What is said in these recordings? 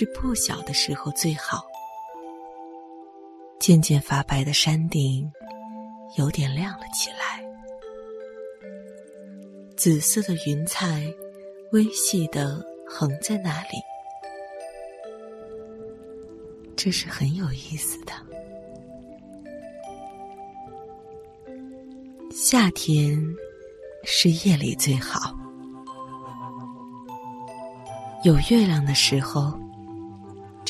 是不小的时候最好，渐渐发白的山顶有点亮了起来，紫色的云彩微细的横在那里，这是很有意思的。夏天是夜里最好。有月亮的时候，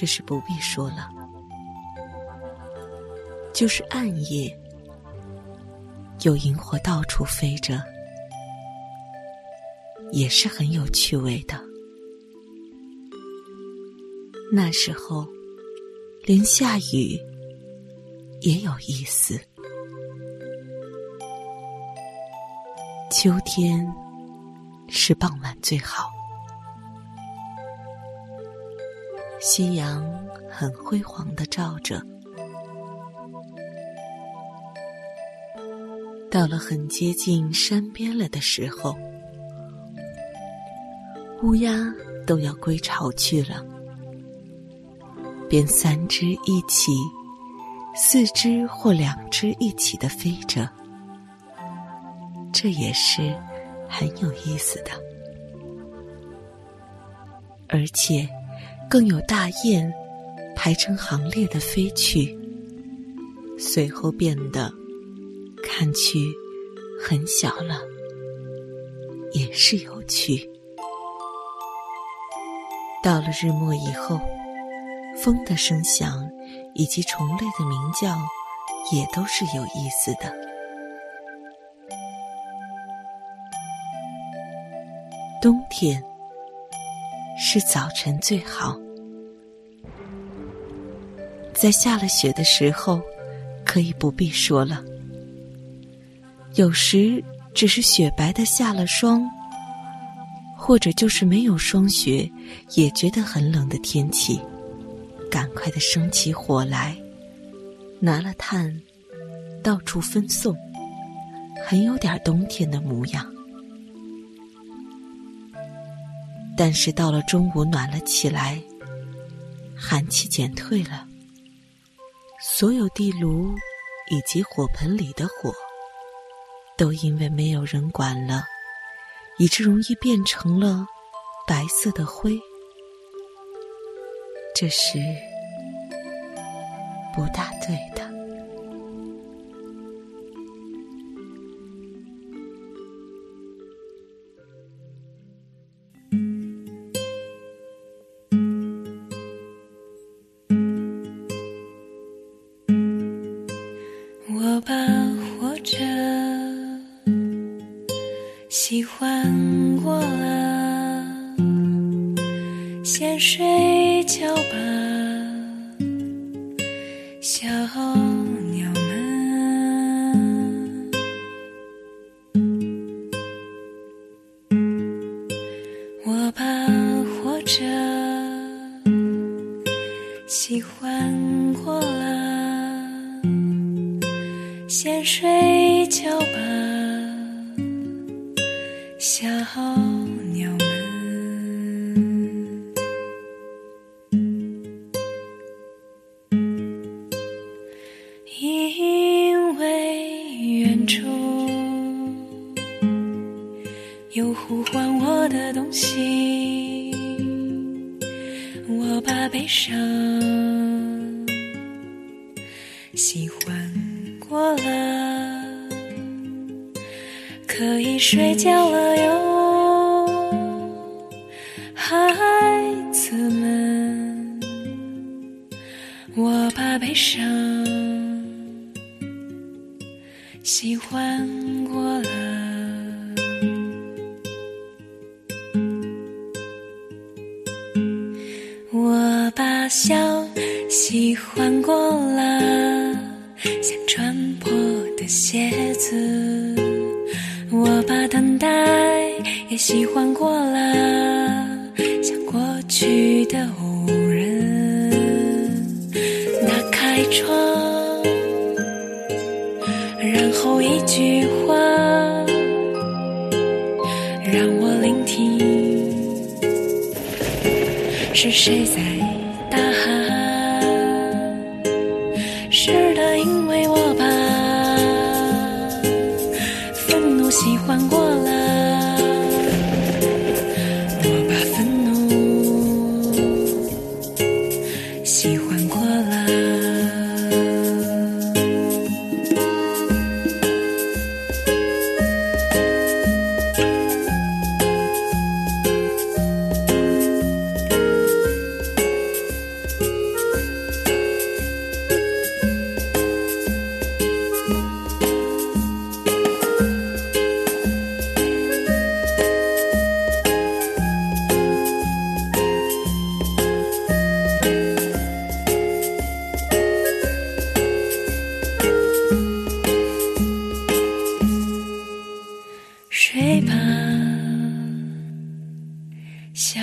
这是不必说了。就是暗夜，有萤火到处飞着，也是很有趣味的。那时候，连下雨也有意思。秋天是傍晚最好。夕阳很辉煌的照着，到了很接近山边了的时候，乌鸦都要归巢去了，便三只一起，四只或两只一起的飞着，这也是很有意思的，而且。更有大雁排成行列的飞去，随后变得看去很小了，也是有趣。到了日暮以后，风的声响以及虫类的鸣叫也都是有意思的。冬天。是早晨最好，在下了雪的时候，可以不必说了。有时只是雪白的下了霜，或者就是没有霜雪，也觉得很冷的天气，赶快的生起火来，拿了炭，到处分送，很有点冬天的模样。但是到了中午暖了起来，寒气减退了，所有地炉以及火盆里的火，都因为没有人管了，以致容易变成了白色的灰。这是不大对的。喜欢过了，先睡觉吧，小鸟们。我把活着喜欢过了，先睡觉吧。小鸟们，因为远处有呼唤我的东西，我把悲伤喜欢可以睡觉了哟，孩子们，我把悲伤喜欢过了，我把笑喜欢过了，像穿破的鞋子。我把等待也喜欢过了，像过去的无人。打开窗，然后一句话，让我聆听，是谁在大喊？是的，因为我把。换过了。睡吧，小